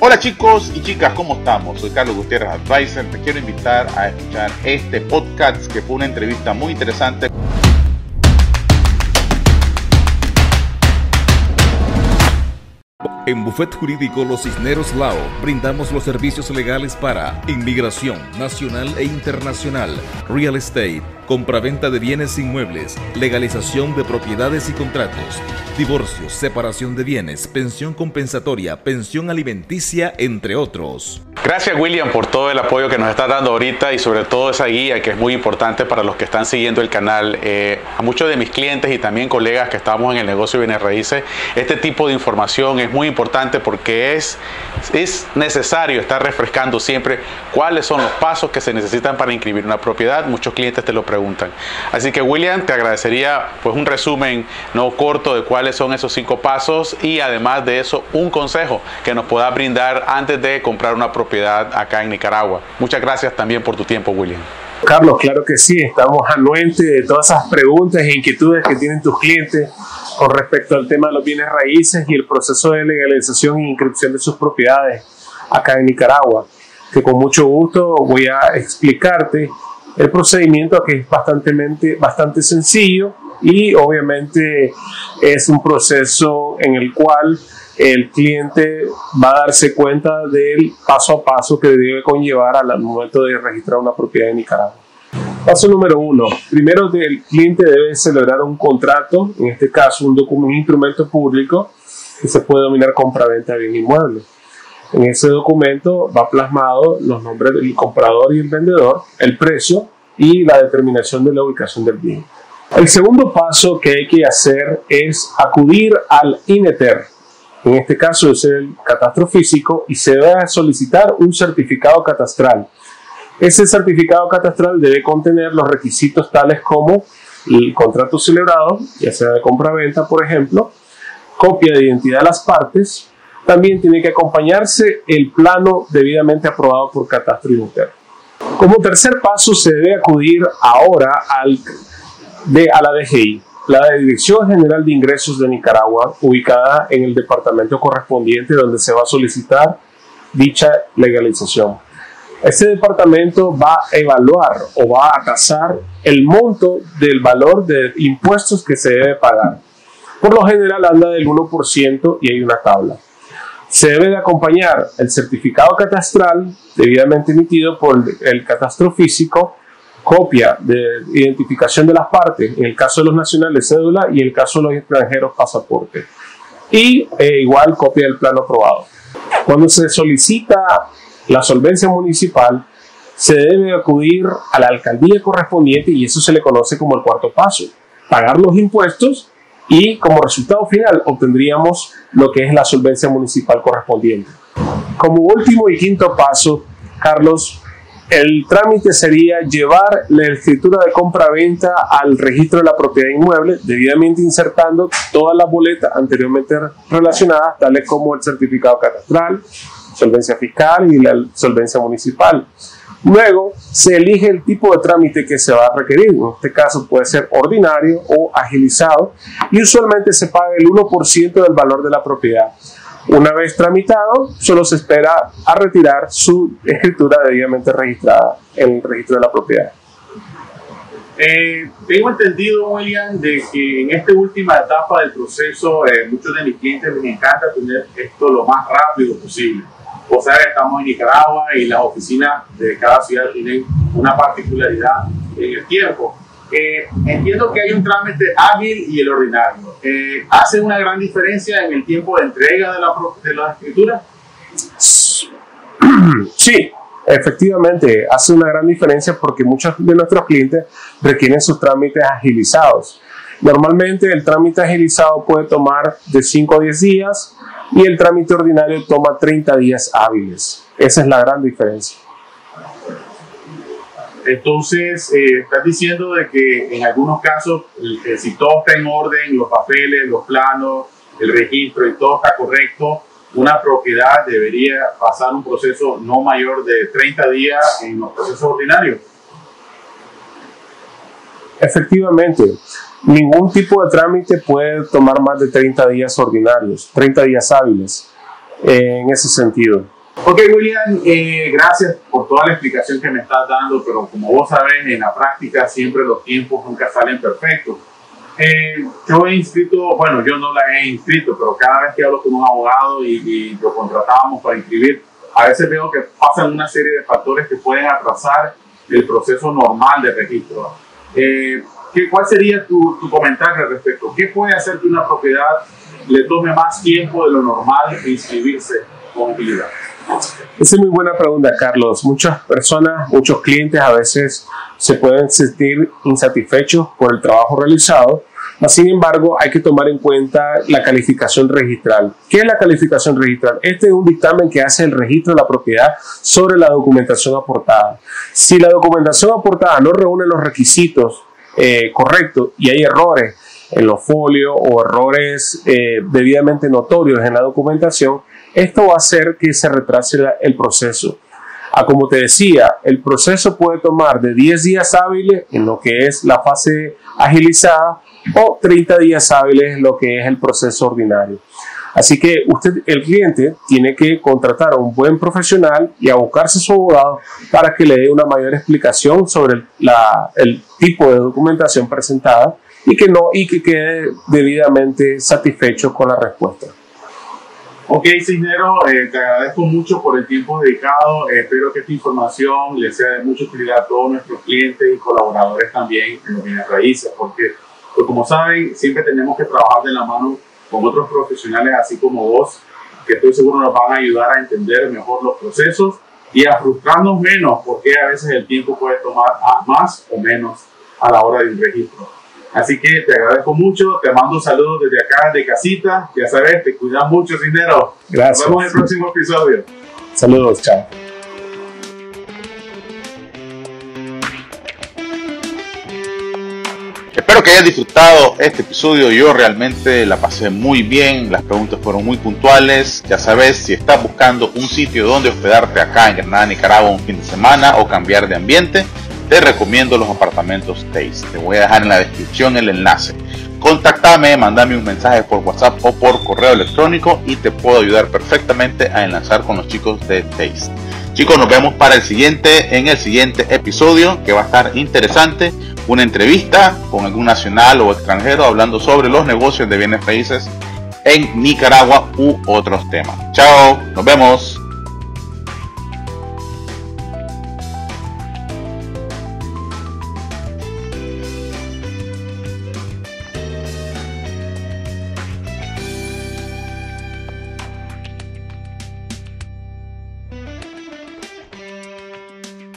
Hola chicos y chicas, ¿cómo estamos? Soy Carlos Gutiérrez Advisor. Te quiero invitar a escuchar este podcast que fue una entrevista muy interesante. En Buffet Jurídico Los Cisneros Lao brindamos los servicios legales para inmigración nacional e internacional, real estate, compraventa de bienes inmuebles, legalización de propiedades y contratos, divorcio, separación de bienes, pensión compensatoria, pensión alimenticia, entre otros. Gracias William por todo el apoyo que nos está dando ahorita y sobre todo esa guía que es muy importante para los que están siguiendo el canal. Eh, a muchos de mis clientes y también colegas que estamos en el negocio de bienes raíces, este tipo de información es muy importante porque es, es necesario estar refrescando siempre cuáles son los pasos que se necesitan para inscribir una propiedad. Muchos clientes te lo preguntan. Así que William, te agradecería pues un resumen no corto de cuáles son esos cinco pasos y además de eso un consejo que nos pueda brindar antes de comprar una propiedad acá en Nicaragua. Muchas gracias también por tu tiempo, William. Carlos, claro que sí, estamos anuentes de todas esas preguntas e inquietudes que tienen tus clientes con respecto al tema de los bienes raíces y el proceso de legalización e inscripción de sus propiedades acá en Nicaragua, que con mucho gusto voy a explicarte el procedimiento que es bastante, bastante sencillo y obviamente es un proceso en el cual el cliente va a darse cuenta del paso a paso que debe conllevar al momento de registrar una propiedad en Nicaragua. Paso número uno. Primero, el cliente debe celebrar un contrato, en este caso un documento, un instrumento público que se puede denominar compraventa de bien inmueble. En ese documento va plasmado los nombres del comprador y el vendedor, el precio y la determinación de la ubicación del bien. El segundo paso que hay que hacer es acudir al INETER, en este caso es el catastro físico, y se debe solicitar un certificado catastral. Ese certificado catastral debe contener los requisitos tales como el contrato celebrado, ya sea de compra-venta, por ejemplo, copia de identidad de las partes, también tiene que acompañarse el plano debidamente aprobado por Catastro y Como tercer paso, se debe acudir ahora al, de, a la DGI la Dirección General de Ingresos de Nicaragua, ubicada en el departamento correspondiente donde se va a solicitar dicha legalización. Este departamento va a evaluar o va a tasar el monto del valor de impuestos que se debe pagar. Por lo general anda del 1% y hay una tabla. Se debe de acompañar el certificado catastral debidamente emitido por el catastro físico copia de identificación de las partes, en el caso de los nacionales cédula y en el caso de los extranjeros pasaporte. Y eh, igual copia del plano aprobado. Cuando se solicita la solvencia municipal, se debe acudir a la alcaldía correspondiente y eso se le conoce como el cuarto paso. Pagar los impuestos y como resultado final obtendríamos lo que es la solvencia municipal correspondiente. Como último y quinto paso, Carlos, el trámite sería llevar la escritura de compra-venta al registro de la propiedad inmueble, debidamente insertando todas las boletas anteriormente relacionadas, tales como el certificado catastral, solvencia fiscal y la solvencia municipal. Luego se elige el tipo de trámite que se va a requerir. En este caso puede ser ordinario o agilizado y usualmente se paga el 1% del valor de la propiedad. Una vez tramitado, solo se espera a retirar su escritura debidamente registrada en el registro de la propiedad. Eh, tengo entendido, William, de que en esta última etapa del proceso, eh, muchos de mis clientes les encanta tener esto lo más rápido posible. O sea, estamos en Nicaragua y las oficinas de cada ciudad tienen una particularidad en el tiempo. Eh, entiendo que hay un trámite ágil y el ordinario. Eh, ¿Hace una gran diferencia en el tiempo de entrega de la, de la escritura? Sí, efectivamente, hace una gran diferencia porque muchos de nuestros clientes requieren sus trámites agilizados. Normalmente el trámite agilizado puede tomar de 5 a 10 días y el trámite ordinario toma 30 días hábiles. Esa es la gran diferencia. Entonces, eh, estás diciendo de que en algunos casos, si todo está en orden, los papeles, los planos, el registro y todo está correcto, una propiedad debería pasar un proceso no mayor de 30 días en los procesos ordinarios. Efectivamente, ningún tipo de trámite puede tomar más de 30 días ordinarios, 30 días hábiles. eh, en ese sentido. Ok, William, eh, gracias por toda la explicación que me estás dando, pero como vos sabés, en la práctica siempre los tiempos nunca salen perfectos. Eh, yo he inscrito, bueno, yo no la he inscrito, pero cada vez que hablo con un abogado y, y lo contratábamos para inscribir, a veces veo que pasan una serie de factores que pueden atrasar el proceso normal de registro. Eh, ¿qué, ¿Cuál sería tu, comentario al respecto? ¿Qué puede hacer que una propiedad le tome más tiempo de lo normal inscribirse con utilidad? Esa es muy buena pregunta, Carlos. Muchas personas, muchos clientes a veces se pueden sentir insatisfechos por el trabajo realizado. Sin embargo, hay que tomar en cuenta la calificación registral. ¿Qué es la calificación registral? Este es un dictamen que hace el registro de la propiedad sobre la documentación aportada. Si la documentación aportada no reúne los requisitos eh, correctos y hay errores en los folios o errores eh, debidamente notorios en la documentación, esto va a hacer que se retrase el proceso. Ah, como te decía, el proceso puede tomar de 10 días hábiles en lo que es la fase agilizada o 30 días hábiles lo que es el proceso ordinario. Así que usted, el cliente, tiene que contratar a un buen profesional y abocarse a su abogado para que le dé una mayor explicación sobre el tipo de documentación presentada y que, no, y que quede debidamente satisfecho con la respuesta. Ok, Cisnero, eh, te agradezco mucho por el tiempo dedicado. Eh, espero que esta información les sea de mucha utilidad a todos nuestros clientes y colaboradores también en bienes raíces, porque, pues, como saben, siempre tenemos que trabajar de la mano con otros profesionales, así como vos, que estoy seguro nos van a ayudar a entender mejor los procesos y a frustrarnos menos, porque a veces el tiempo puede tomar más o menos a la hora del registro. Así que te agradezco mucho, te mando saludos desde acá, de casita. Ya sabes, te cuidas mucho, dinero. Gracias. Nos vemos en el próximo episodio. Saludos, chao. Espero que hayas disfrutado este episodio. Yo realmente la pasé muy bien. Las preguntas fueron muy puntuales. Ya sabes, si estás buscando un sitio donde hospedarte acá en Granada, Nicaragua, un fin de semana o cambiar de ambiente, te recomiendo los apartamentos Taste. Te voy a dejar en la descripción el enlace. Contactame, mandame un mensaje por WhatsApp o por correo electrónico y te puedo ayudar perfectamente a enlazar con los chicos de Taste. Chicos, nos vemos para el siguiente, en el siguiente episodio que va a estar interesante. Una entrevista con algún nacional o extranjero hablando sobre los negocios de bienes raíces en Nicaragua u otros temas. Chao, nos vemos.